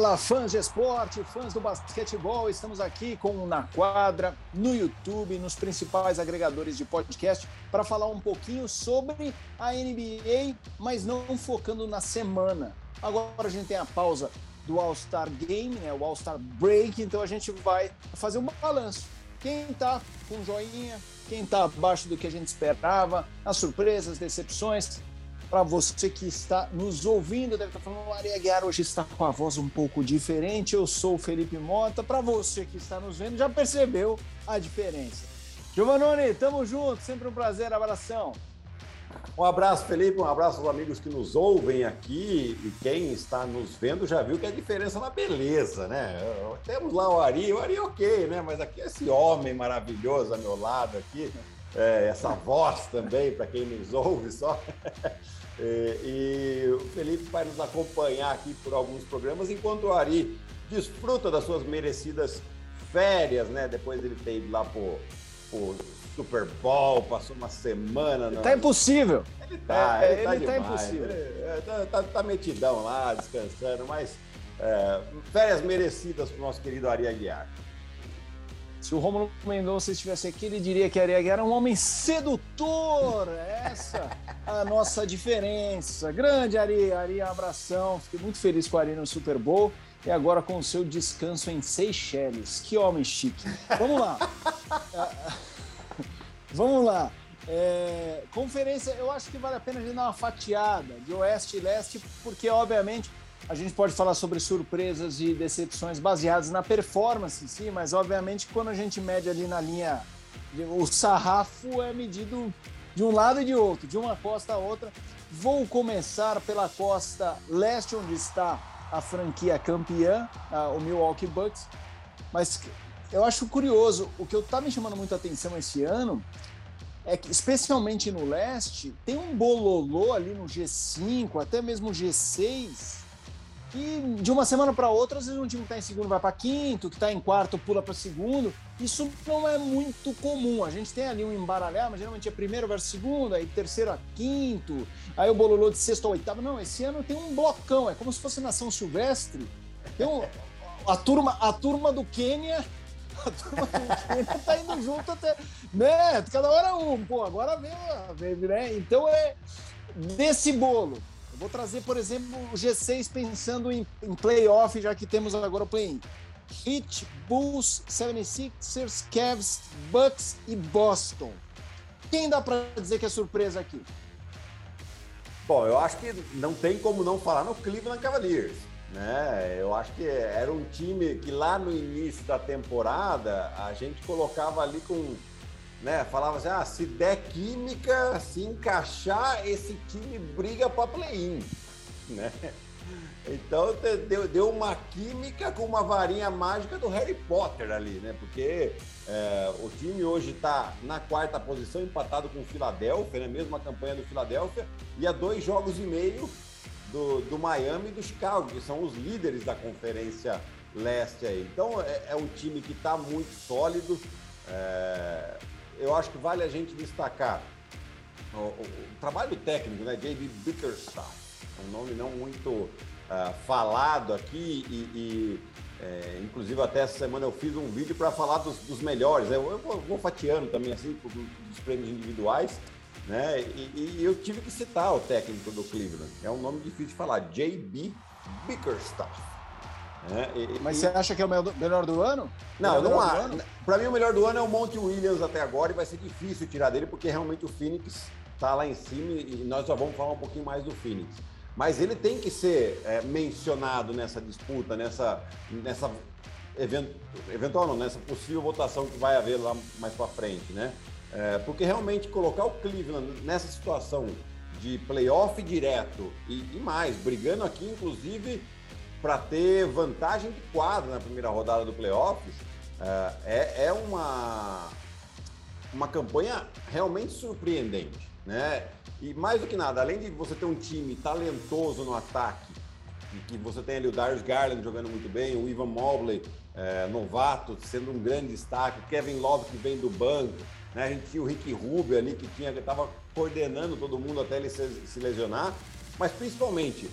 Fala, fãs de esporte, fãs do basquetebol, estamos aqui com o Na Quadra, no YouTube, nos principais agregadores de podcast, para falar um pouquinho sobre a NBA, mas não focando na semana. Agora a gente tem a pausa do All-Star Game, né, o All-Star Break, então a gente vai fazer um balanço. Quem está com joinha, quem está abaixo do que a gente esperava, as surpresas, decepções, para você que está nos ouvindo, deve estar falando, o Ari Aguiar hoje está com a voz um pouco diferente. Eu sou o Felipe Mota. Para você que está nos vendo, já percebeu a diferença. Giovanoni, tamo junto, sempre um prazer, abração. Um abraço, Felipe, um abraço aos amigos que nos ouvem aqui e quem está nos vendo já viu que a diferença na beleza, né? Temos lá o Ari, o Ari é ok, né? Mas aqui esse homem maravilhoso a meu lado aqui, é, essa voz também, para quem nos ouve só. E, e, o Felipe vai nos acompanhar aqui por alguns programas, enquanto o Ari desfruta das suas merecidas férias, né? Depois ele ter ido lá pro, pro Super Bowl, passou uma semana. Não... Tá impossível. Ele tá, é, ele, tá, ele tá impossível. Ele, é, tá, tá, tá, metidão lá, descansando, mas é, férias merecidas pro nosso querido Ari Aguiar. Se o Romulo Mendonça estivesse aqui, ele diria que Ari Aguiar era um homem sedutor. Essa a nossa diferença. Grande Ari, Ari, abração. Fiquei muito feliz com o Ari no Super Bowl e agora com o seu descanso em Seychelles. Que homem chique. Vamos lá. Vamos lá. É, conferência, eu acho que vale a pena a gente dar uma fatiada de oeste e leste, porque, obviamente, a gente pode falar sobre surpresas e decepções baseadas na performance em si, mas, obviamente, quando a gente mede ali na linha, o sarrafo é medido de um lado e de outro, de uma costa a outra. Vou começar pela costa leste, onde está a franquia campeã, o Milwaukee Bucks. Mas eu acho curioso, o que está me chamando muito a atenção esse ano é que, especialmente no leste, tem um bololô ali no G5, até mesmo G6, que de uma semana para outra, às vezes um time que está em segundo vai para quinto, que está em quarto pula para segundo. Isso não é muito comum. A gente tem ali um embaralhar, mas geralmente é primeiro versus segundo, aí terceiro a quinto, aí o bololô de sexto a oitavo. Não, esse ano tem um blocão, é como se fosse nação silvestre. Tem um, a, turma, a turma do Quênia. A turma do Quênia tá indo junto até. Né? Cada hora um. Pô, agora vem, né? Então é desse bolo Vou trazer, por exemplo, o G6 pensando em, em playoff, já que temos agora o play-in. Heat, Bulls, 76ers, Cavs, Bucks e Boston. Quem dá para dizer que é surpresa aqui? Bom, eu acho que não tem como não falar no Cleveland Cavaliers. Né? Eu acho que era um time que lá no início da temporada a gente colocava ali com né? Falava assim, ah, se der química, se encaixar, esse time briga para play-in, né? Então deu, deu uma química com uma varinha mágica do Harry Potter ali, né? Porque é, o time hoje está na quarta posição, empatado com o Philadelphia, né? Mesma campanha do Philadelphia, e a dois jogos e meio do, do Miami e do Chicago, que são os líderes da conferência leste aí. Então é, é um time que está muito sólido. É, eu acho que vale a gente destacar o, o, o trabalho técnico, né? J.B. Bickerstaff, um nome não muito uh, falado aqui e, e é, inclusive até essa semana eu fiz um vídeo para falar dos, dos melhores. Né? Eu, eu vou, vou, fatiando também assim dos prêmios individuais, né? E, e, eu tive que citar o técnico do Cleveland. É um nome difícil de falar, J.B. Bickerstaff. É, e, Mas e... você acha que é o melhor do ano? Não, não há. Para mim, o melhor do ano é o Monte Williams até agora e vai ser difícil tirar dele, porque realmente o Phoenix está lá em cima e nós já vamos falar um pouquinho mais do Phoenix. Mas ele tem que ser é, mencionado nessa disputa, nessa, nessa event, eventual não, nessa possível votação que vai haver lá mais para frente, né? É, porque realmente colocar o Cleveland nessa situação de playoff direto e, e mais, brigando aqui, inclusive para ter vantagem de quadro na primeira rodada do playoffs, é, é uma, uma campanha realmente surpreendente. Né? E mais do que nada, além de você ter um time talentoso no ataque, que você tem ali o Darius Garland jogando muito bem, o Ivan Mobley, é, novato, sendo um grande destaque, o Kevin Love que vem do banco, né? a gente tinha o Rick Rubio ali que estava coordenando todo mundo até ele se, se lesionar, mas principalmente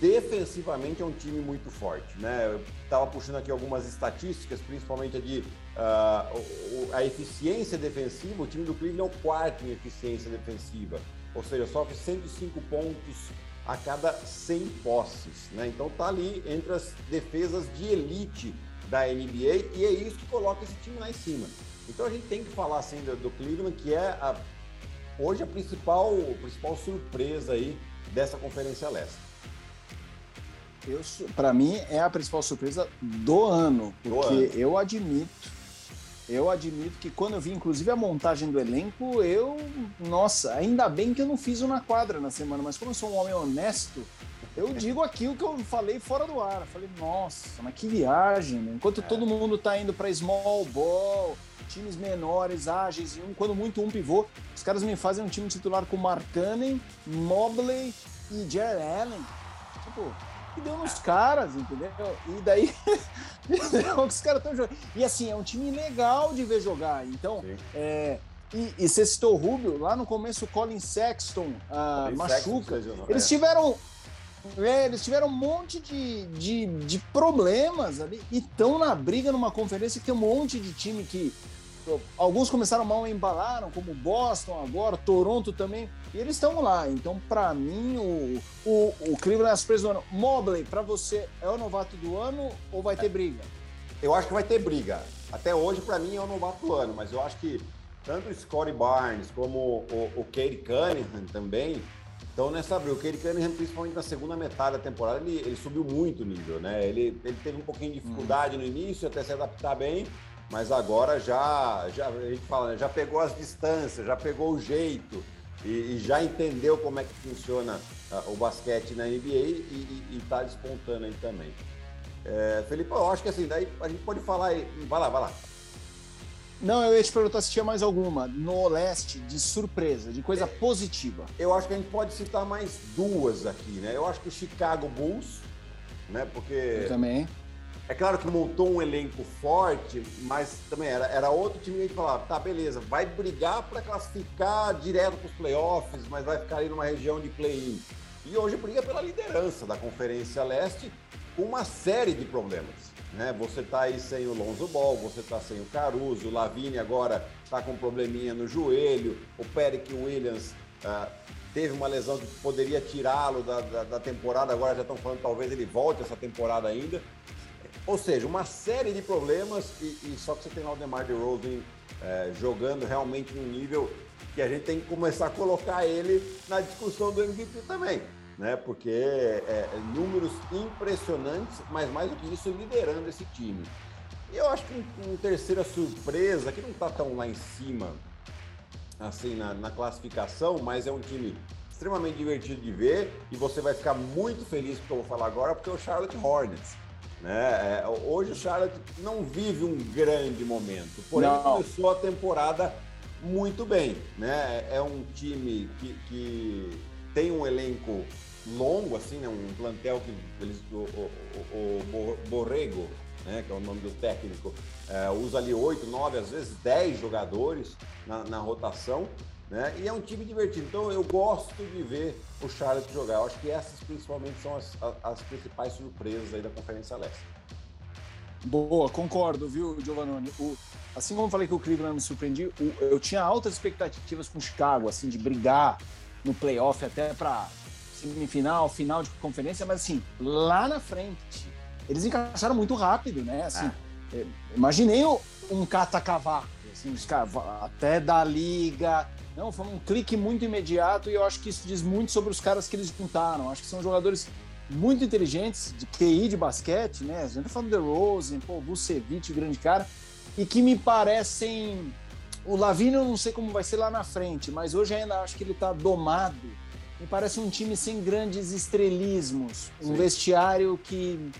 defensivamente é um time muito forte, né? Eu estava puxando aqui algumas estatísticas, principalmente de uh, a eficiência defensiva. O time do Cleveland é o quarto em eficiência defensiva, ou seja, sofre 105 pontos a cada 100 posses, né? Então tá ali entre as defesas de elite da NBA e é isso que coloca esse time lá em cima. Então a gente tem que falar assim do, do Cleveland, que é a, hoje a principal, a principal surpresa aí dessa Conferência Leste para mim é a principal surpresa do ano, porque do ano. eu admito, eu admito que quando eu vi inclusive a montagem do elenco, eu, nossa, ainda bem que eu não fiz uma quadra na semana, mas como eu sou um homem honesto, eu digo aquilo que eu falei fora do ar. Eu falei, nossa, mas que viagem, né? Enquanto é. todo mundo tá indo para small ball, times menores, ágeis, e um, quando muito um pivô, os caras me fazem um time titular com Markkanen, Mobley e Jared Allen. Tipo, que deu nos caras, entendeu? E daí os caras estão jogando. E assim, é um time legal de ver jogar. Então, é, e, e você citou o Rubio, lá no começo o Colin Sexton uh, Colin machuca. Sexton, eles é. tiveram. É, eles tiveram um monte de, de, de problemas ali e estão na briga numa conferência que tem um monte de time que alguns começaram mal e embalaram, como Boston agora, Toronto também, e eles estão lá. Então, para mim, o, o, o Cleveland é a surpresa do ano. Mobley, para você, é o novato do ano ou vai ter briga? Eu acho que vai ter briga. Até hoje, para mim, é o novato do ano, mas eu acho que tanto o Scottie Barnes como o, o Cade Cunningham também estão nessa briga. O Cade Cunningham, principalmente na segunda metade da temporada, ele, ele subiu muito o nível, né? Ele, ele teve um pouquinho de dificuldade hum. no início, até se adaptar bem, mas agora já, já a gente fala, né, já pegou as distâncias, já pegou o jeito e, e já entendeu como é que funciona o basquete na NBA e está despontando aí também. É, Felipe, eu acho que assim, daí a gente pode falar aí. Vai lá, vai lá. Não, eu ia te perguntar se tinha mais alguma no leste de surpresa, de coisa é, positiva. Eu acho que a gente pode citar mais duas aqui, né? Eu acho que o Chicago Bulls, né? Porque. Eu também. É claro que montou um elenco forte, mas também era, era outro time que a gente falava, tá, beleza, vai brigar para classificar direto para os playoffs, mas vai ficar ali numa região de play-in. E hoje briga pela liderança da Conferência Leste com uma série de problemas. Né? Você tá aí sem o Lonzo Ball, você tá sem o Caruso, o Lavine agora tá com um probleminha no joelho, o Peric Williams uh, teve uma lesão que poderia tirá-lo da, da, da temporada, agora já estão falando talvez ele volte essa temporada ainda. Ou seja, uma série de problemas e, e só que você tem o DeMar DeRozan é, jogando realmente num nível que a gente tem que começar a colocar ele na discussão do MVP também, né? Porque é, é, números impressionantes, mas mais do que isso, liderando esse time. E eu acho que uma terceira surpresa, que não está tão lá em cima, assim, na, na classificação, mas é um time extremamente divertido de ver e você vai ficar muito feliz com o que eu vou falar agora, porque é o Charlotte Hornets. Né? É, hoje o Charlotte não vive um grande momento, porém não. começou a temporada muito bem. Né? É um time que, que tem um elenco longo, assim, né? um plantel que eles, o, o, o, o Borrego, né? que é o nome do técnico, é, usa ali oito, nove, às vezes dez jogadores na, na rotação. Né? E é um time divertido. Então eu gosto de ver o Charlotte jogar. Eu acho que essas principalmente são as, as principais surpresas aí da Conferência Leste. Boa, concordo, viu, Giovanni? O, assim como eu falei que o Cleveland me surpreendia, eu tinha altas expectativas com o Chicago, assim, de brigar no playoff até para semifinal, final de conferência, mas assim, lá na frente, eles encaixaram muito rápido, né? Assim, ah. imaginei um cata-cavaco, assim, até da liga, não, foi um clique muito imediato e eu acho que isso diz muito sobre os caras que eles juntaram. Acho que são jogadores muito inteligentes, de QI de basquete, né? A gente tá falando de Rosen, pô, Vucevic, grande cara, e que me parecem. O Lavino eu não sei como vai ser lá na frente, mas hoje ainda acho que ele tá domado. Me parece um time sem grandes estrelismos, um Sim. vestiário que,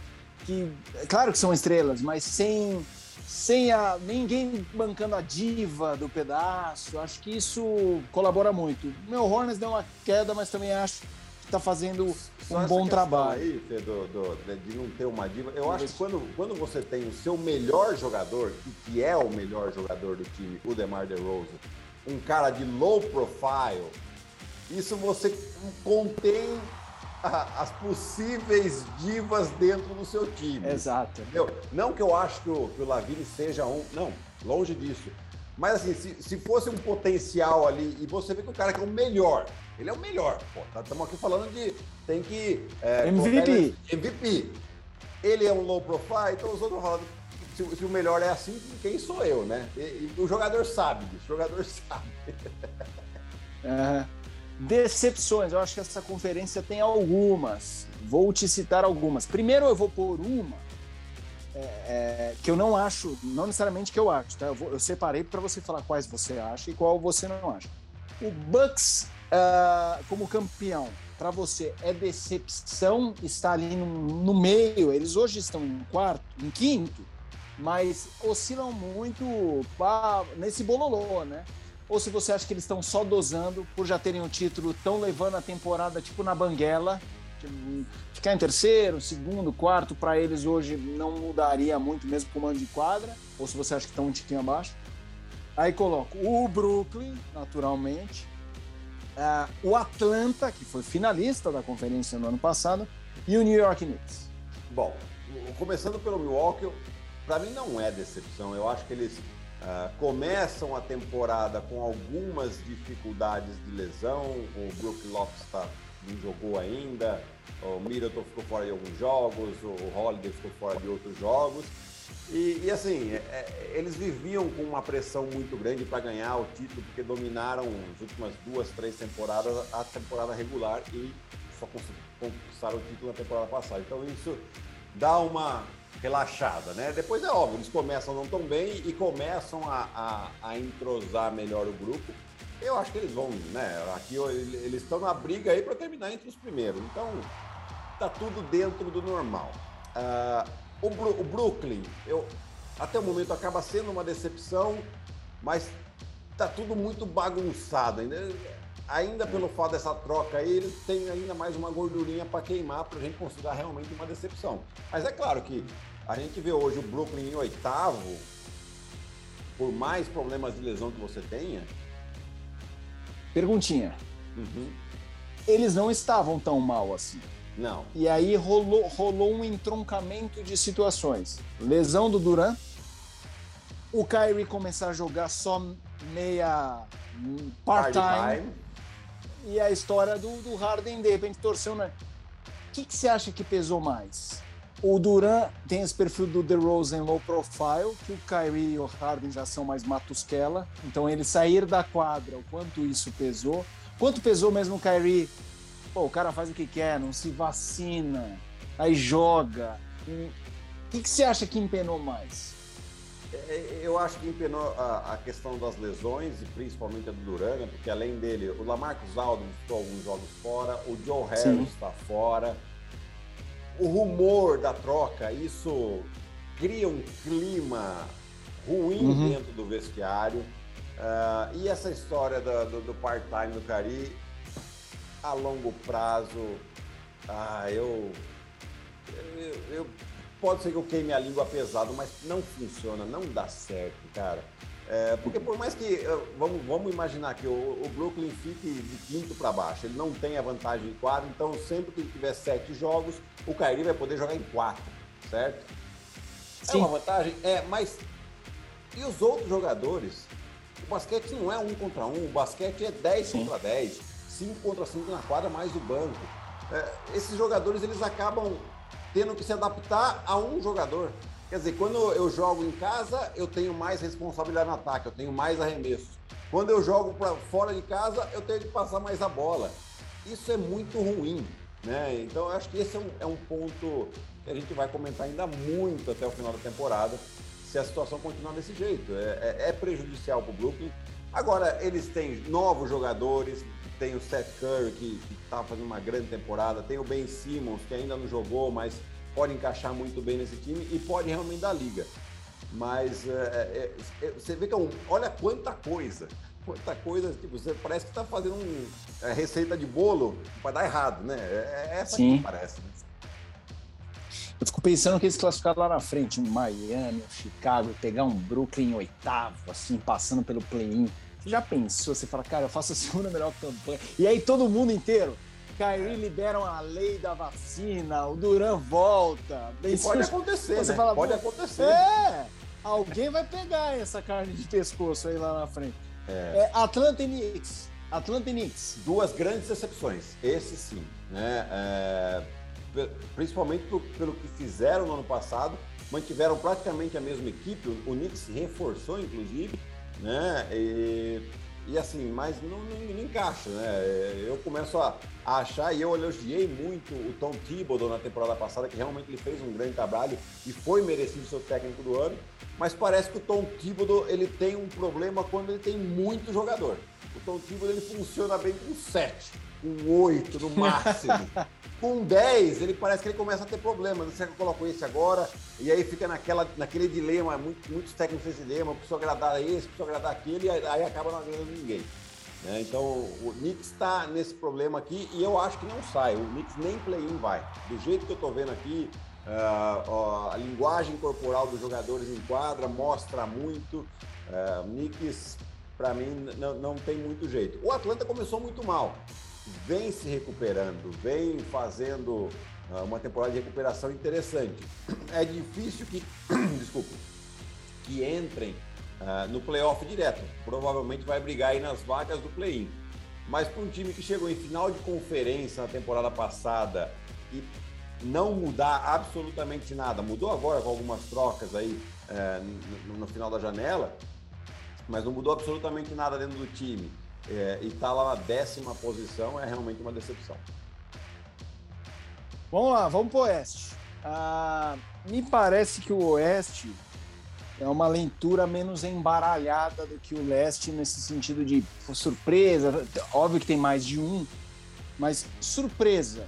que. Claro que são estrelas, mas sem sem a, ninguém bancando a diva do pedaço. Acho que isso colabora muito. Meu Hornets deu uma queda, mas também acho que está fazendo Só um bom trabalho. aí, Pedro, do, de não ter uma diva, eu acho que quando, quando você tem o seu melhor jogador, e que é o melhor jogador do time, o DeMar DeRozan, um cara de low profile, isso você contém as possíveis divas dentro do seu time. Exato. Entendeu? Não que eu acho que o, que o Lavini seja um. Não, longe disso. Mas assim, se, se fosse um potencial ali, e você vê que o cara que é o melhor, ele é o melhor. Estamos tá, aqui falando de. Tem que. É, MVP. MVP. Ele é um low profile, então os outros falando. Se, se, o melhor é assim, quem sou eu, né? E, e o jogador sabe disso, o jogador sabe. É. Decepções, eu acho que essa conferência tem algumas. Vou te citar algumas. Primeiro, eu vou por uma é, é, que eu não acho, não necessariamente que eu acho, tá? Eu, vou, eu separei para você falar quais você acha e qual você não acha. O Bucks uh, como campeão, para você é decepção estar ali no, no, meio? Eles hoje estão em quarto, em quinto, mas oscilam muito pá, nesse bololô, né? Ou se você acha que eles estão só dosando por já terem um título, tão levando a temporada tipo na banguela. Ficar em terceiro, segundo, quarto, para eles hoje não mudaria muito, mesmo com o mando de quadra, ou se você acha que estão um tiquinho abaixo. Aí coloco o Brooklyn, naturalmente, uh, o Atlanta, que foi finalista da conferência no ano passado, e o New York Knicks. Bom, começando pelo Milwaukee, para mim não é decepção. Eu acho que eles Uh, começam a temporada com algumas dificuldades de lesão. O Brook Lopes tá, não jogou ainda, o Middleton ficou fora de alguns jogos, o Holiday ficou fora de outros jogos. E, e assim, é, é eles viviam com uma pressão muito grande para ganhar o título, porque dominaram as últimas duas, três temporadas a temporada regular e só conquistaram o título na temporada passada. Então isso dá uma relaxada, né? Depois é óbvio, eles começam não tão bem e começam a, a, a entrosar melhor o grupo. Eu acho que eles vão, né? Aqui eles estão na briga aí para terminar entre os primeiros. Então tá tudo dentro do normal. Uh, o, o, Brooklyn, eu até o momento acaba sendo uma decepção, mas tá tudo muito bagunçado ainda. Ainda pelo fato dessa troca aí, eles têm ainda mais uma gordurinha para queimar para a gente considerar realmente uma decepção. Mas é claro que a gente vê hoje o Brooklyn em oitavo, por mais problemas de lesão que você tenha. Perguntinha. Uhum. Eles não estavam tão mal assim. Não. E aí rolou, rolou um entroncamento de situações. Lesão do Duran, o Kyrie começar a jogar só meia hum, part-time. E a história do, do Harden, de repente, torceu na. O que, que você acha que pesou mais? O Duran tem esse perfil do DeRozan low profile, que o Kyrie e o Harden já são mais matusquela. Então ele sair da quadra, o quanto isso pesou. Quanto pesou mesmo o Kyrie? Pô, o cara faz o que quer, não se vacina, aí joga. O que, que você acha que empenou mais? É, eu acho que empenou a, a, questão das lesões, e principalmente a do Duran, né? porque além dele, o Lamarcus Aldridge ficou alguns jogos fora, o Joe Harris está fora o rumor da troca, isso cria um clima ruim uhum. dentro do vestiário. Uh, e essa história do, do, do part-time do Cari, a longo prazo, ah, eu, eu, eu, Pode ser que eu queime a língua pesado, mas não funciona, não dá certo, cara. É, porque por mais que. Vamos, vamos imaginar que o, o Brooklyn fique de quinto para baixo, ele não tem a vantagem em quadro, então sempre que ele tiver sete jogos, o Kyrie vai poder jogar em quatro, certo? É Sim. É uma vantagem? É, mas. E os outros jogadores? O basquete não é um contra um, o basquete é 10 Sim. contra 10, 5 contra 5 na quadra, mais o banco. É, esses jogadores eles acabam tendo que se adaptar a um jogador. Quer dizer, quando eu jogo em casa, eu tenho mais responsabilidade no ataque, eu tenho mais arremesso. Quando eu jogo para fora de casa, eu tenho que passar mais a bola. Isso é muito ruim, né? Então eu acho que esse é um, é um ponto que a gente vai comentar ainda muito até o final da temporada, se a situação continuar desse jeito. É, é, é prejudicial para o Brooklyn. Agora, eles têm novos jogadores, tem o Seth Curry, que está fazendo uma grande temporada, tem o Ben Simmons, que ainda não jogou, mas pode encaixar muito bem nesse time e pode realmente dar liga. Mas é, é, é, você vê que é um, olha quanta coisa, quanta coisa, tipo, você parece que está fazendo uma é, receita de bolo para dar errado, né? É, é essa Sim. que parece. Né? Eu fico pensando que eles classificaram lá na frente, um Miami, um Chicago, pegar um Brooklyn em oitavo, assim, passando pelo play-in. Já pensou? Você fala, cara, eu faço a segunda melhor campanha. E aí todo mundo inteiro, Kyrie liberam a lei da vacina, o Duran volta. pode acontecer, Você né? Fala, pode acontecer. É, alguém vai pegar essa carne de pescoço aí lá na frente. É. é Atlanta Knicks. Atlanta Knicks. Duas grandes decepções. Esse sim. Né? É, principalmente pelo que fizeram no ano passado. Mantiveram praticamente a mesma equipe. O Knicks reforçou, inclusive. Né? E e assim, mas não, não, não, encaixa, né? Eu começo a, a, achar, e eu elogiei muito o Tom Thibodeau na temporada passada, que realmente ele fez um grande trabalho e foi merecido ser o técnico do ano, mas parece que o Tom Thibodeau ele tem um problema quando ele tem muito jogador. O Tom Thibodeau ele funciona bem com sete, com oito no máximo. Com 10, ele parece que ele começa a ter problemas. Será que eu coloco esse agora? E aí fica naquela, naquele dilema, muito, muitos técnicos esse dilema, preciso agradar esse, preciso agradar aquele, e aí acaba não agradando ninguém. Né? Então o Knicks está nesse problema aqui e eu acho que não sai. O Knicks nem play-in vai. Do jeito que eu estou vendo aqui, uh, uh, a linguagem corporal dos jogadores em quadra mostra muito. Uh, o Knicks, para mim, não, não tem muito jeito. O Atlanta começou muito mal vem se recuperando, vem fazendo uh, uma temporada de recuperação interessante. É difícil que, desculpa, que entrem uh, no playoff direto. Provavelmente vai brigar aí nas vagas do play-in. Mas para um time que chegou em final de conferência na temporada passada e não mudar absolutamente nada, mudou agora com algumas trocas aí uh, no, no final da janela, mas não mudou absolutamente nada dentro do time é, e está lá na décima posição é realmente uma decepção. Vamos lá, vamos para o Oeste. Ah, me parece que o Oeste é uma leitura menos embaralhada do que o Leste nesse sentido de surpresa. Óbvio que tem mais de um, mas surpresa.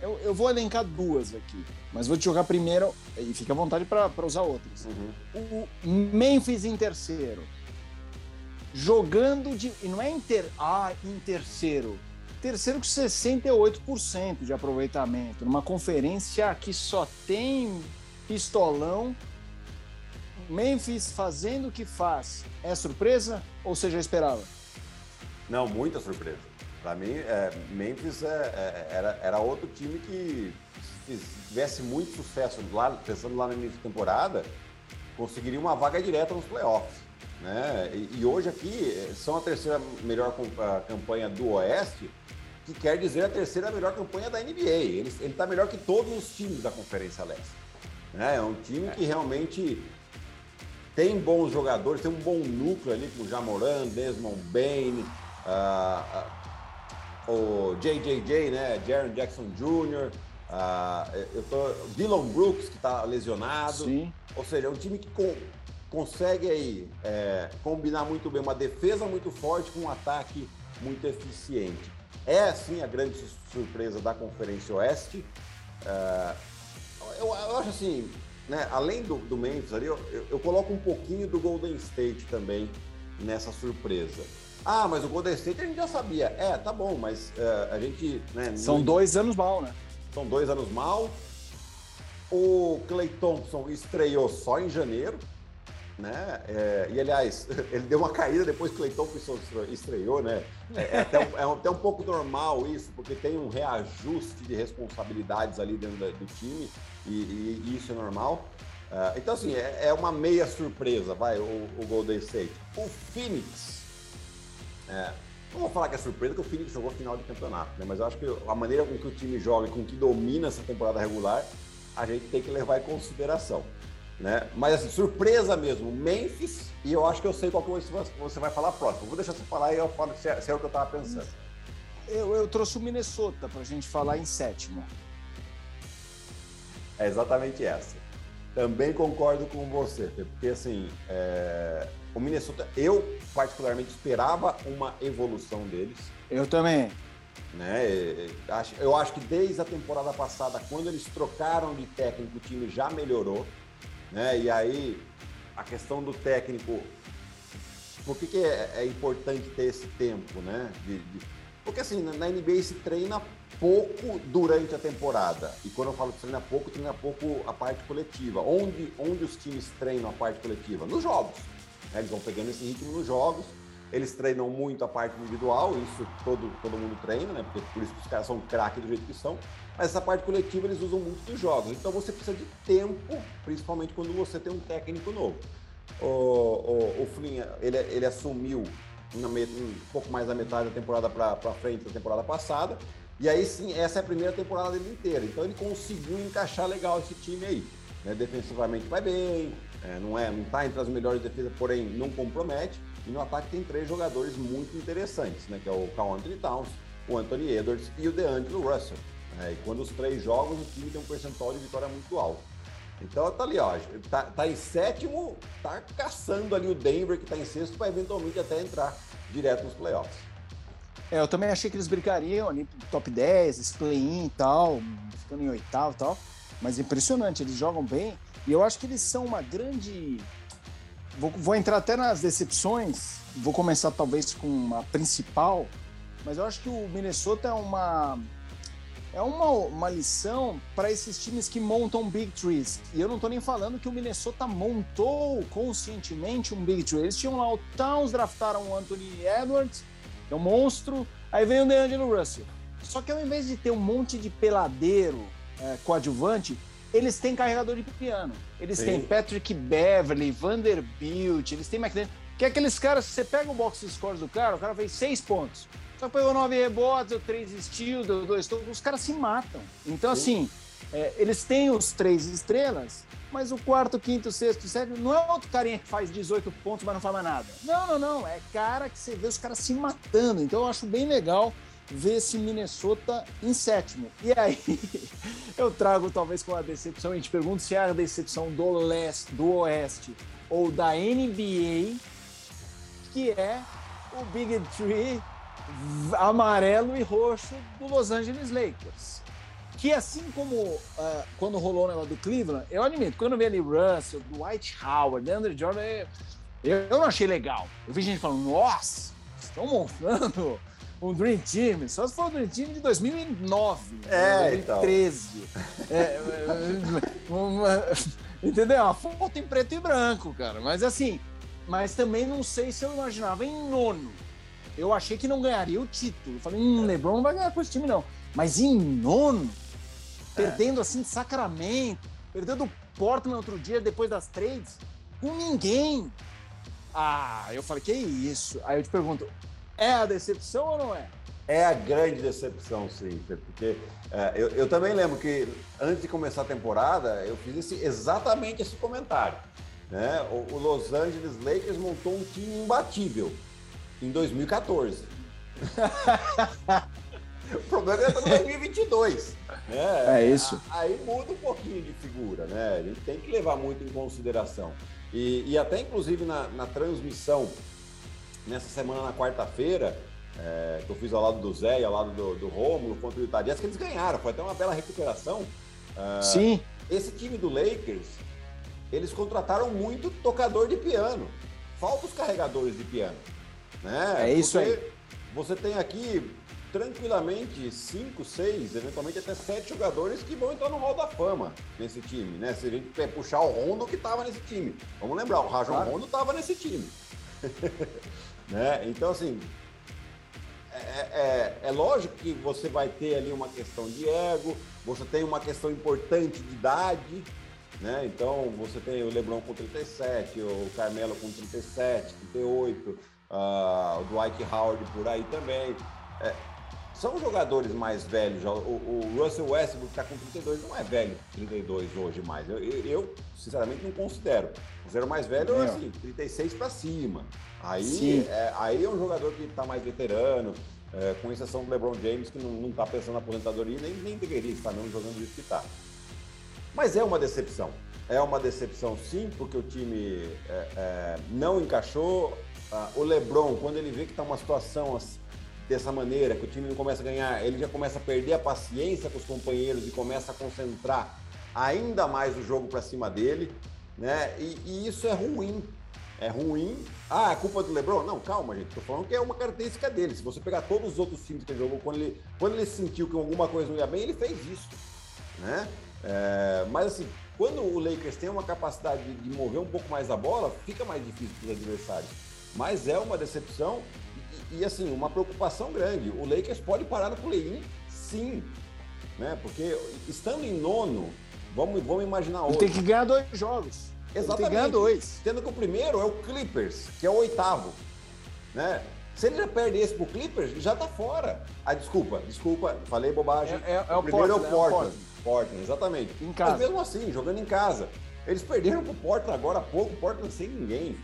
Eu, eu vou elencar duas aqui, mas vou te jogar primeiro e fica à vontade para usar outras. Uhum. O Memphis em terceiro jogando de. E não é inter, ah, em terceiro. Terceiro com 68% de aproveitamento. Numa conferência que só tem pistolão. Memphis fazendo o que faz. É surpresa ou já esperava? Não, muita surpresa. Para mim, é, Memphis é, é, era, era outro time que, se tivesse muito sucesso lá, pensando lá no início da temporada, conseguiria uma vaga direta nos playoffs. Né? E, e hoje aqui eh, são a terceira melhor campanha do Oeste, que quer dizer a terceira melhor campanha da NBA. Ele está melhor que todos os times da Conferência Leste. Né? É um time que realmente tem bons jogadores, tem um bom núcleo ali com o Jamoran, Desmond Bain, uh, uh, o JJJ, né? Jaron Jackson Jr., uh, eu tô, Dylan Brooks, que está lesionado. Sim. Ou seja, é um time que com, consegue aí é, combinar muito bem uma defesa muito forte com um ataque muito eficiente. É assim a grande surpresa da Conferência Oeste. É, eu, eu, acho assim, né, além do, do Memphis ali, eu, eu, coloco um pouquinho do Golden State também nessa surpresa. Ah, mas o Golden State a gente já sabia. É, tá bom, mas uh, a gente. Né, São dois anos mal, né? São dois anos mal. O Clay Thompson estreou só em janeiro, né? É, e aliás, ele deu uma caída depois que o Cleiton estreou, né? É, é, até um, é até um pouco normal isso, porque tem um reajuste de responsabilidades ali dentro do time, e, e, e isso é normal. Uh, então, assim, é, é, uma meia surpresa, vai, o, o Golden State. O Phoenix, é, não vou falar que é surpresa, porque o Phoenix jogou final de campeonato, né? Mas eu acho que a maneira com que o time joga e com que domina essa temporada regular, a gente tem que levar em consideração. Né? Mas assim, surpresa mesmo, Memphis, e eu acho que eu sei qual que você vai falar próximo. Vou deixar você falar e eu falo se é, se é o que eu estava pensando. Eu, eu trouxe o Minnesota para a gente falar em sétimo. É exatamente essa. Também concordo com você, porque assim, é... o Minnesota, eu particularmente esperava uma evolução deles. Eu também. Né? Eu acho que desde a temporada passada, quando eles trocaram de técnico, o time já melhorou. Né? E aí, a questão do técnico, por que, que é, é, importante ter esse tempo, né? De, de... Porque assim, na NBA se treina pouco durante a temporada. E quando eu falo que treina pouco, treina pouco a parte coletiva. Onde, onde os times treinam a parte coletiva? Nos jogos. Né? Eles vão pegando esse ritmo nos jogos. Eles treinam muito a parte individual, isso todo, todo mundo treina, né? Porque por isso que os caras são craques do jeito que são. Mas essa parte coletiva eles usam muito dos jogos. Então você precisa de tempo, principalmente quando você tem um técnico novo. O, o, o ele, ele assumiu um pouco mais da metade da temporada para frente da temporada passada. E aí sim, essa é a primeira temporada dele inteira. Então ele conseguiu encaixar legal esse time aí. Né? Defensivamente vai bem, é, não é, não está entre as melhores defesas, porém não compromete. E no ataque tem três jogadores muito interessantes, né? Que é o Carl Anthony Towns, o Anthony Edwards e o DeAngelo Russell. É, e quando os três jogam, o time tem um percentual de vitória muito alto. Então tá ali, ó, tá, tá em sétimo, tá caçando ali o Denver, que tá em sexto, para eventualmente até entrar direto nos playoffs. É, eu também achei que eles brigariam ali top 10, esse play-in e tal, ficando em oitavo e tal. Mas impressionante, eles jogam bem. E eu acho que eles são uma grande Vou, vou entrar até nas decepções. Vou começar talvez com uma principal, mas eu acho que o Minnesota é uma é uma, uma lição para esses times que montam big trees. E eu não estou nem falando que o Minnesota montou conscientemente um big tree. Eles tinham lá o Towns, draftaram o Anthony Edwards, que é um monstro, aí vem o DeAngelo Russell. Só que ao invés de ter um monte de peladeiro é, coadjuvante, eles têm carregador de piano. Eles Sim. têm Patrick Beverly, Vanderbilt, eles têm McDaniel. Que é aqueles caras, você pega o box scores do cara, o cara fez seis pontos. Só pegou nove rebotes, deu três steals, deu dois Os caras se matam. Então, Sim. assim, é, eles têm os três estrelas, mas o quarto, quinto, sexto, sétimo, não é outro carinha que faz 18 pontos, mas não faz mais nada. Não, não, não. É cara que você vê os caras se matando. Então eu acho bem legal ver esse Minnesota em sétimo. E aí, eu trago talvez com a decepção, a gente pergunta se é a decepção do leste, do oeste ou da NBA, que é o Big Tree amarelo e roxo do Los Angeles Lakers. Que assim como uh, quando rolou o negócio do Cleveland, eu admito, quando eu vi ali Russell, Dwight Howard, Andrew Jordan, eu, eu não achei legal. Eu vi gente falando, nossa, estão mostrando um Dream Team, só se for o Dream Team de 2009, é, 2013. Então. É, é, uma, entendeu? Uma foto em preto e branco, cara. Mas assim, mas também não sei se eu imaginava em nono. Eu achei que não ganharia o título. Falei, hum, LeBron não vai ganhar com esse time, não. Mas em nono, é. perdendo assim Sacramento, perdendo o Portland outro dia depois das trades, com ninguém. Ah, eu falei, que isso? Aí eu te pergunto, é a decepção ou não é? É a grande decepção, sim, porque é, eu, eu, também lembro que antes de começar a temporada eu fiz esse, exatamente esse comentário. Né? O, o Los Angeles Lakers montou um time imbatível em 2014. o problema é que 2022. Né? É isso. Aí muda um pouquinho de figura, né? A gente tem que levar muito em consideração. E, e até inclusive na, na transmissão nessa semana, na quarta-feira, é, que eu fiz ao lado do Zé e ao lado do, do Rômulo contra o Itadias, que eles ganharam. Foi até uma bela recuperação. Uh, Sim. Esse time do Lakers, eles contrataram muito tocador de piano. Falta os carregadores de piano. Né? É isso aí. Você tem aqui tranquilamente cinco, seis, eventualmente até sete jogadores que vão entrar no Hall da Fama nesse time, né? Se a gente puxar o Rondo que estava nesse time. Vamos lembrar, o Rajon claro. Rondo estava nesse time. Né? Então, assim, é, é, é, lógico que você vai ter ali uma questão de ego, você tem uma questão importante de idade, né? Então, você tem o LeBron com 37, o Carmelo com 37, 38, uh, o Dwight Howard por aí também. É, são jogadores mais velhos. O, o Russell Westbrook está com 32, não é velho 32 hoje mais. Eu, eu, sinceramente, não considero. Considero mais velho, é. assim, 36 para cima. Aí é, aí é um jogador que está mais veterano, é, com exceção do LeBron James, que não está pensando na aposentadoria nem, nem deveria estar não jogando do que está. Mas é uma decepção. É uma decepção, sim, porque o time é, é não encaixou. Ah, o LeBron, quando ele vê que está uma situação dessa maneira, que o time não começa a ganhar, ele já começa a perder a paciência com os companheiros e começa a concentrar ainda mais o jogo para cima dele, né? E, e, isso é ruim. É ruim. Ah, é culpa do LeBron? Não, calma, gente. Tô falando que é uma característica dele. Se você pegar todos os outros times que ele jogou, quando ele, quando ele sentiu que alguma coisa não ia bem, ele fez isso, né? É, mas assim, quando o Lakers tem uma capacidade de mover um pouco mais a bola, fica mais difícil para os adversários. Mas é uma decepção e, e, assim, uma preocupação grande. O Lakers pode parar no play-in, sim, né? Porque estando em nono, vamos, vamos imaginar hoje. Tem que ganhar dois jogos. Exatamente. Tem que ganhar dois. Tendo que o primeiro é o Clippers, que é o oitavo, né? Se ele já perde esse pro Clippers, já tá fora. Ah, desculpa, desculpa, falei bobagem. É, é, é o, primeiro Portland, é o Portland. É o Portland. Exatamente. Em casa. Mas mesmo assim, jogando em casa. Eles perderam pro Portland agora há pouco, o Portland sem ninguém.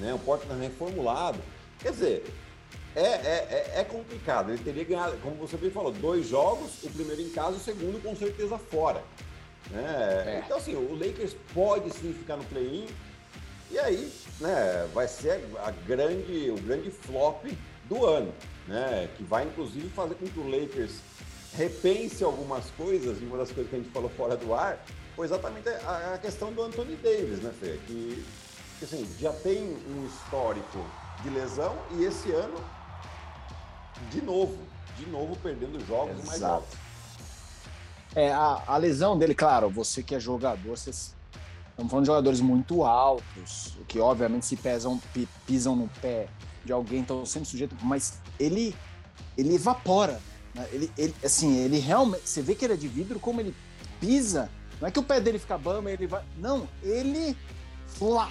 Né? O Portland reformulado. Quer dizer, é, é, é, é complicado. Ele teria ganhado, como você bem falou, dois jogos, o primeiro em casa, o segundo com certeza fora. Né? É. Então, assim, o Lakers pode sim ficar no play-in. E aí, né, vai ser a grande, o grande flop do ano, né? Que vai inclusive fazer com que o Lakers repense algumas coisas, e uma das coisas que a gente falou fora do ar, foi exatamente a, a questão do Anthony Davis, né, Fê? Que, que assim, já tem um histórico de lesão e esse ano, de novo, de novo perdendo jogos Exato. mais altos. É, a, a lesão dele, claro, você que é jogador, vocês Estamos falando de jogadores muito altos, que obviamente se pesam, pisam no pé de alguém, estão sempre sujeitos, mas ele, ele evapora. Né? Ele, ele, assim, ele realmente. Você vê que ele é de vidro, como ele pisa. Não é que o pé dele fica bamba, ele vai. Não, ele. Flá,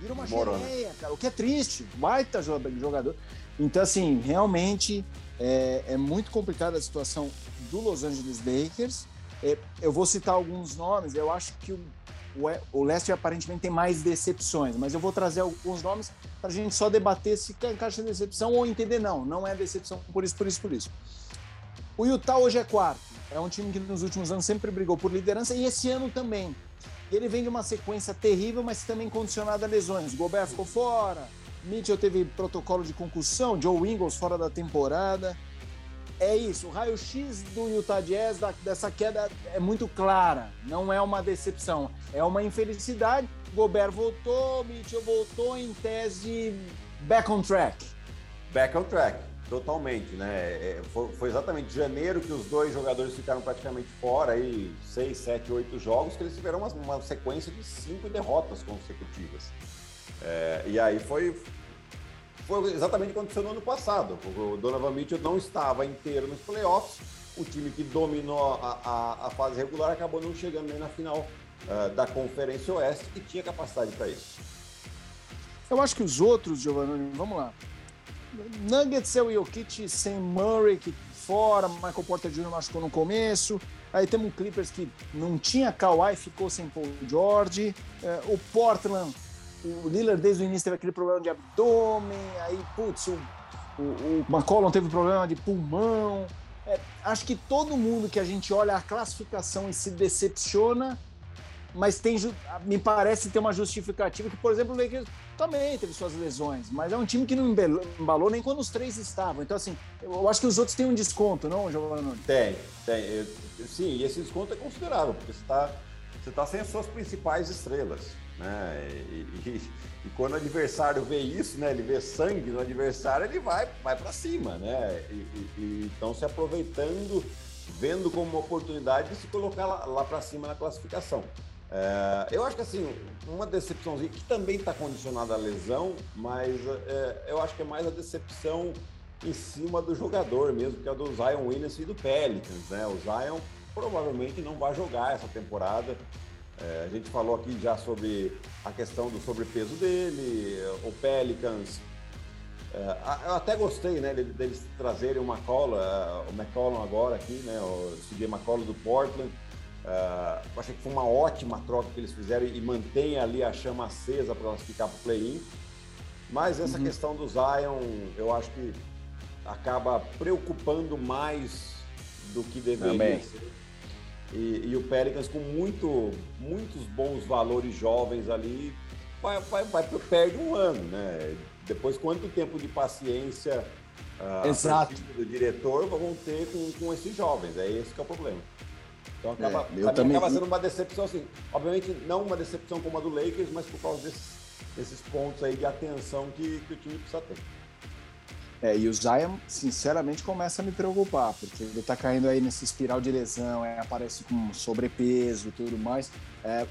vira uma geleia, cara. O que é triste. Baita jogador. Então, assim, realmente é, é muito complicada a situação do Los Angeles Lakers. É, eu vou citar alguns nomes. Eu acho que o o Leicester aparentemente tem mais decepções, mas eu vou trazer alguns nomes para a gente só debater se encaixa decepção ou entender não, não é decepção por isso, por isso, por isso. O Utah hoje é quarto, é um time que nos últimos anos sempre brigou por liderança e esse ano também. Ele vem de uma sequência terrível, mas também condicionada a lesões. Gobert ficou fora, Mitchell teve protocolo de concussão, Joe Ingles fora da temporada é isso. O raio-x do Utah Jazz da, dessa queda é muito clara. Não é uma decepção, é uma infelicidade. Gobert voltou, Mitchell voltou em tese back on track. Back on track, totalmente, né? É, foi, foi exatamente janeiro que os dois jogadores ficaram praticamente fora, aí seis, sete, oito jogos, que eles tiveram uma, uma sequência de cinco derrotas consecutivas. É, e aí foi, foi exatamente o que aconteceu no ano passado. O Donovan Mitchell não estava inteiro nos playoffs. O time que dominou a, a, a fase regular acabou não chegando nem na final uh, da Conferência Oeste e tinha capacidade para isso. Eu acho que os outros, Giovanni, vamos lá. Nuggets é o Jokic sem Murray que fora, Michael Porter Jr. machucou no começo. Aí temos o Clippers que não tinha Kawhi, ficou sem Paul George. Uh, o Portland o Lillard desde o início teve aquele problema de abdômen, aí, putz, o, o, o McCollum teve problema de pulmão. É, acho que todo mundo que a gente olha a classificação e se decepciona, mas tem, me parece ter uma justificativa que, por exemplo, o Lakers também teve suas lesões, mas é um time que não embalou nem quando os três estavam. Então, assim, eu acho que os outros têm um desconto, não, Giovanni? Tem, tem. Sim, e esse desconto é considerável, porque você está você tá sem as suas principais estrelas. Né? E, e, e, quando o adversário vê isso, né? Ele vê sangue no adversário, ele vai, vai para cima, né? E, e, então se aproveitando, vendo como uma oportunidade de se colocar lá, lá para cima na classificação. É, eu acho que assim, uma decepçãozinha que também está condicionada à lesão, mas é, eu acho que é mais a decepção em cima do jogador mesmo, que é do Zion Williams e do Pelicans, né? O Zion provavelmente não vai jogar essa temporada. É, a gente falou aqui já sobre a questão do sobrepeso dele, o Pelicans. É, eu até gostei né, deles trazerem o McCollum, é, o McCollum agora aqui, né, o CJ McCollum do Portland. É, achei que foi uma ótima troca que eles fizeram e mantém ali a chama acesa para elas ficar para o play-in. Mas essa uhum. questão do Zion, eu acho que acaba preocupando mais do que deveria Também. ser e, e, o Pelicans com muito, muitos bons valores jovens ali, vai, vai, vai, perde um ano, né? Depois, quanto tempo de paciência uh, do diretor vão ter com, com esses jovens? É esse que é o problema. Então acaba, é, também... acaba sendo uma decepção, assim, obviamente não uma decepção como a do Lakers, mas por causa desses, desses pontos aí de atenção que, que o time precisa ter. É, e o Zion, sinceramente, começa a me preocupar, porque ele tá caindo aí nesse espiral de lesão, é, aparece com sobrepeso e tudo mais. É,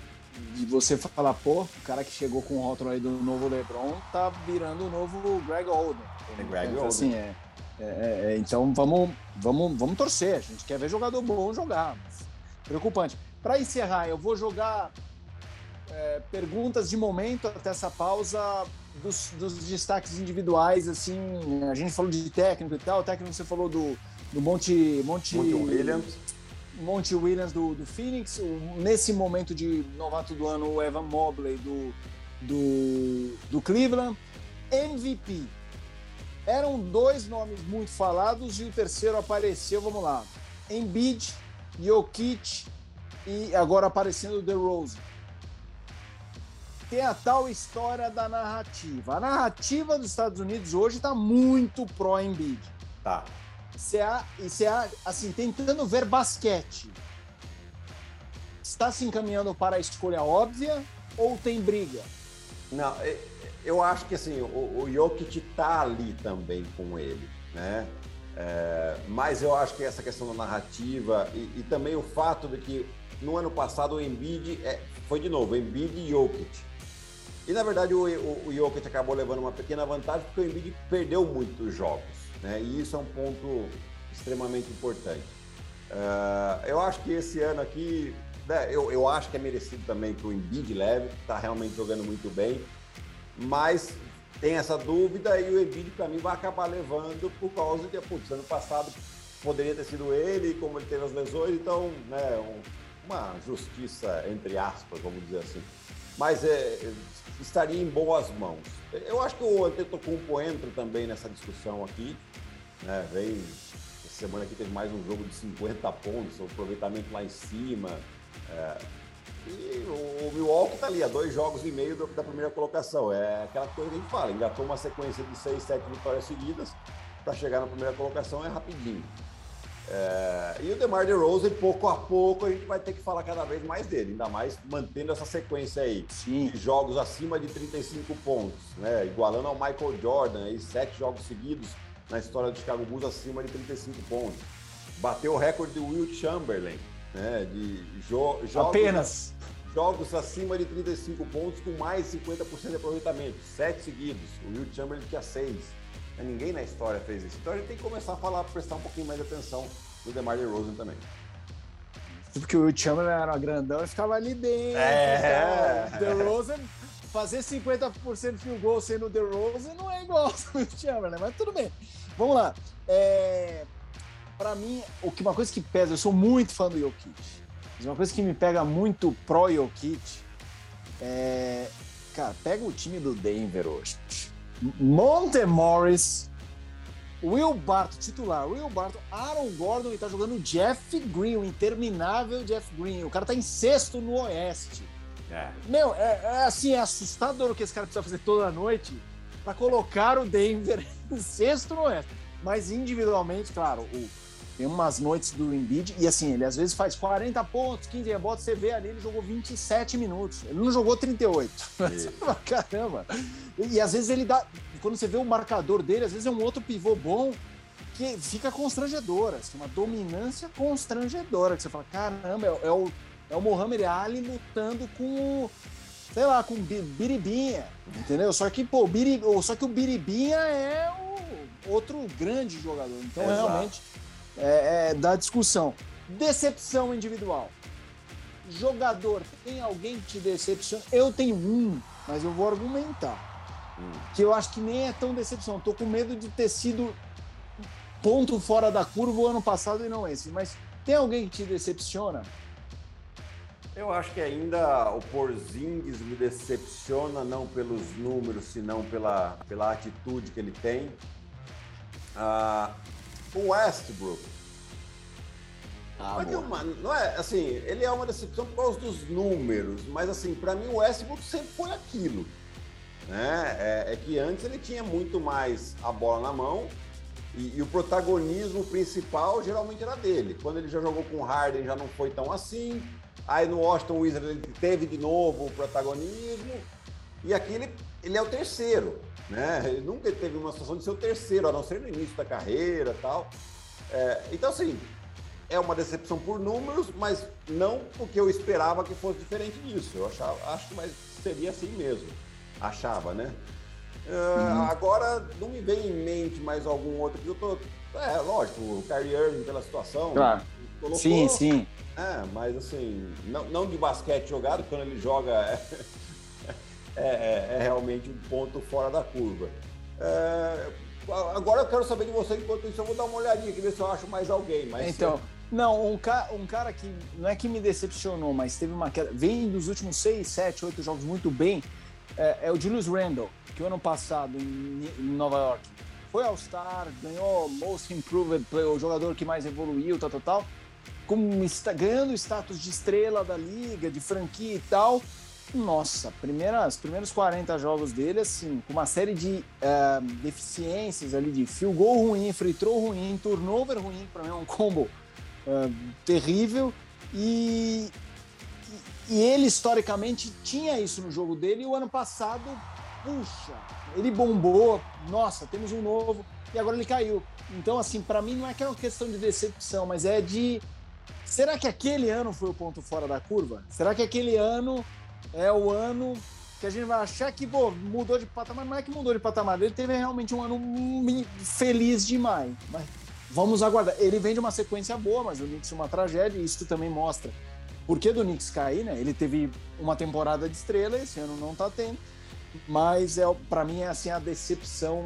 de você falar, pô, o cara que chegou com o rótulo aí do novo LeBron tá virando o novo Greg Oden. É Greg então, assim, é, é, é, então vamos, vamos, vamos torcer. A gente quer ver jogador bom jogar. Preocupante. Para encerrar, eu vou jogar é, perguntas de momento até essa pausa dos, dos, destaques individuais. Assim, a gente falou de técnico e tal. O técnico você falou do, do Monte, Monte, Monte Williams. Monte Williams do, do Phoenix. Nesse momento de novato do ano, o Evan Mobley do, do, do Cleveland. MVP. Eram dois nomes muito falados e o terceiro apareceu, vamos lá. Embiid, Jokic e agora aparecendo The Rose. Tem a tal história da narrativa. A narrativa dos Estados Unidos hoje está muito pró-Embiid. Tá. Você e você assim, tentando ver basquete. Está se encaminhando para a escolha óbvia ou tem briga? Não, eu acho que assim, o, o Jokic tá ali também com ele, né? É, mas eu acho que essa questão da narrativa e, e, também o fato de que no ano passado o Embiid é, foi de novo, Embiid e Jokic. E na verdade o, o, o Jokic acabou levando uma pequena vantagem porque o Embiid perdeu muitos jogos, né? E isso é um ponto extremamente importante. Uh, eu acho que esse ano aqui, né, eu, eu acho que é merecido também que o Embiid leve, está realmente jogando muito bem, mas tem essa dúvida e o Embiid para mim vai acabar levando por causa de, putz, ano passado poderia ter sido ele, como ele teve as lesões, então, né, um, uma justiça entre aspas, vamos dizer assim. Mas é, estaria em boas mãos. Eu acho que o Antetokounmpo entra também nessa discussão aqui, né, vem semana aqui teve mais um jogo de 50 pontos, o aproveitamento lá em cima. É, o Milwaukee está ali, a dois jogos e meio da primeira colocação. É aquela coisa que a gente fala, engatou uma sequência de seis, sete vitórias seguidas para chegar na primeira colocação é rapidinho. É, e o DeMar DeRozan, pouco a pouco, a gente vai ter que falar cada vez mais dele, ainda mais mantendo essa sequência aí Sim. de jogos acima de 35 pontos, né? igualando ao Michael Jordan, aí, sete jogos seguidos na história do Chicago Bulls acima de 35 pontos. Bateu o recorde de Will Chamberlain, né? De jo jogos, Apenas. Jogos acima de 35 pontos com mais de 50% de aproveitamento. Sete seguidos. O Will Chamberlain tinha seis. Ninguém na história fez isso. Então a gente tem que começar a falar, prestar um pouquinho mais de atenção no DeMar DeRozan também. Porque o Will Chamberlain era grandão e ficava ali dentro. É. Então, DeRozan fazer 50% de field goal sendo The Rose não é igual ao Chamberlain, mas tudo bem. Vamos lá. É, para mim, o que uma coisa que pesa, eu sou muito fã do Jokic. Mas uma coisa que me pega muito pro Jokic é, cara, pega o time do Denver hoje. Monte Morris, Will Barton, titular, Will Barton, Aaron Gordon e tá jogando Jeff Green, o interminável Jeff Green. O cara tá em sexto no Oeste. É. Meu, é, é, assim, é assustador o que esse cara precisa fazer toda noite para colocar o Denver em sexto no Oeste. Mas individualmente, claro, o, tem umas noites do Embiid e assim, ele às vezes faz 40 pontos, 15 rebotes, você vê ali, ele jogou 27 minutos. Ele não jogou 38. Caramba! E, e às vezes ele dá. Quando você vê o marcador dele, às vezes é um outro pivô bom que fica constrangedora, assim, uma dominância constrangedora, que você fala, caramba, é, é o é o Mohamed Ali lutando com, sei lá, com Biribinha, entendeu? Só que, pô, Biri, só que o Biribinha é o outro grande jogador. Então, Exato. realmente, é, é da discussão. Decepção individual. Jogador, tem alguém que te decepciona? Eu tenho um, mas eu vou argumentar. Que eu acho que nem é tão decepção. Tô com medo de ter sido ponto fora da curva o ano passado e não esse. Mas tem alguém que te decepciona? Eu acho que ainda o Porzingis me decepciona, não pelos números, senão pela, pela atitude que ele tem. Ah, o Westbrook. Ah, não, é uma, não é assim, ele é uma decepção por causa dos números, mas assim, para mim o Westbrook sempre foi aquilo. Né? É, é, que antes ele tinha muito mais a bola na mão e, e, o protagonismo principal geralmente era dele. Quando ele já jogou com o Harden já não foi tão assim. Aí no Washington Wizards ele teve de novo o protagonismo. E aqui ele, ele é o terceiro. Né? Ele nunca teve uma situação de ser o terceiro, a não ser no início da carreira tal. É, então, assim, é uma decepção por números, mas não porque eu esperava que fosse diferente disso. Eu achava, acho que seria assim mesmo. Achava, né? Uh, uhum. Agora não me vem em mente mais algum outro que eu tô. É, lógico, o Kyrie Irving pela situação. Claro. Colocou, sim, sim. É, mas assim, não, não de basquete jogado, quando ele joga é, é, é, realmente um ponto fora da curva. É, agora eu quero saber de você, enquanto isso eu vou dar uma olhadinha aqui, ver se eu acho mais alguém. Mas então, não, um, ca um cara que não é que me decepcionou, mas teve uma queda, vem dos últimos seis, sete, oito jogos muito bem, é, é o Julius Randle, que o ano passado em, em Nova York foi All-Star, ganhou Most Improved Player, o jogador que mais evoluiu, tal, tal, tal, como ganhando status de estrela da liga, de franquia e tal. Nossa, primeiras, primeiros 40 jogos dele, assim, com uma série de uh, deficiências ali, de field goal ruim, free throw ruim, turnover ruim, para mim é um combo uh, terrível. E, e ele, historicamente, tinha isso no jogo dele, e o ano passado, puxa, ele bombou, nossa, temos um novo, e agora ele caiu. Então, assim, para mim não é que é uma questão de decepção, mas é de. Será que aquele ano foi o ponto fora da curva? Será que aquele ano é o ano que a gente vai achar que pô, mudou de patamar? Não é que mudou de patamar, ele teve realmente um ano feliz demais. Mas vamos aguardar. Ele vem de uma sequência boa, mas o Knicks é uma tragédia, e isso também mostra por que do Knicks cair, né? Ele teve uma temporada de estrela, esse ano não tá tendo mas é para mim é assim a decepção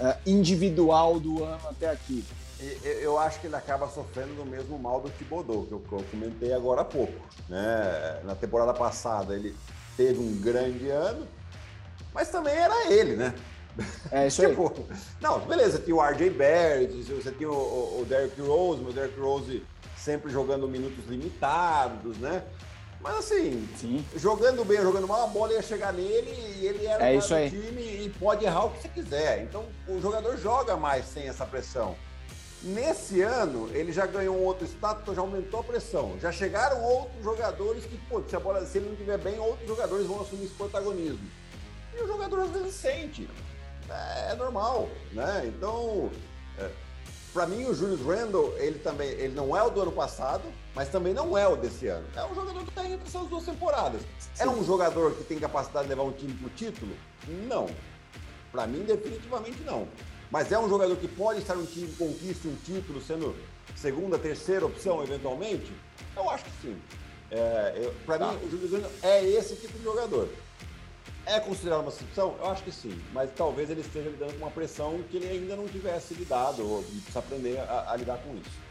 uh, individual do ano até aqui. Eu acho que ele acaba sofrendo do mesmo mal do Thibodeau, que eu, comentei agora há pouco. Né? Na temporada passada ele teve um grande ano, mas também era ele, né? É isso tipo, aí. Não, beleza, tinha o RJ Barrett, você tinha o, o Derrick Rose, o Derrick Rose sempre jogando minutos limitados, né? Mas assim, Sim. jogando bem, jogando mal, a bola ia chegar nele e ele era é o do time e pode errar o que você quiser. Então o jogador joga mais sem essa pressão. Nesse ano, ele já ganhou um outro status, então já aumentou a pressão. Já chegaram outros jogadores que, pô, se, a bola, se ele não estiver bem, outros jogadores vão assumir esse protagonismo. E o jogador às vezes sente. É, é normal, né? Então, é, para mim, o Julius Randle, ele também, ele não é o do ano passado, mas também não é o desse ano. É um jogador que está entre essas duas temporadas. Sim. É um jogador que tem capacidade de levar um time para o título? Não. Para mim, definitivamente não. Mas é um jogador que pode estar no time que conquiste um título, sendo segunda, terceira opção, eventualmente? Eu acho que sim. É, para tá. mim, o Julius Randle é esse tipo de jogador. É considerado uma exceção? Eu acho que sim, mas talvez ele esteja lidando com uma pressão que ele ainda não tivesse lidado, ou precisa aprender a, a lidar com isso.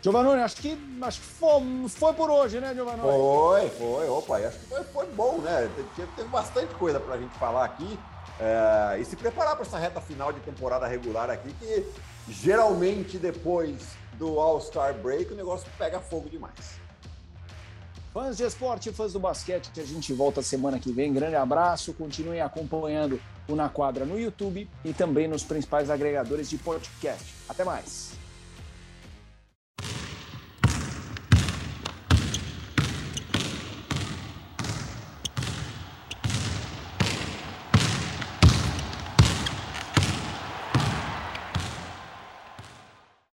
Giovanni, acho que, acho que foi, foi por hoje, né, Giovanni? Foi, foi. Opa, acho que foi, foi bom, né? Teve, teve bastante coisa para a gente falar aqui. É, e se preparar para essa reta final de temporada regular aqui, que geralmente depois do All-Star Break o negócio pega fogo demais. Fãs de esporte, fãs do basquete, que a gente volta semana que vem. Grande abraço, continuem acompanhando o Na Quadra no YouTube e também nos principais agregadores de podcast. Até mais!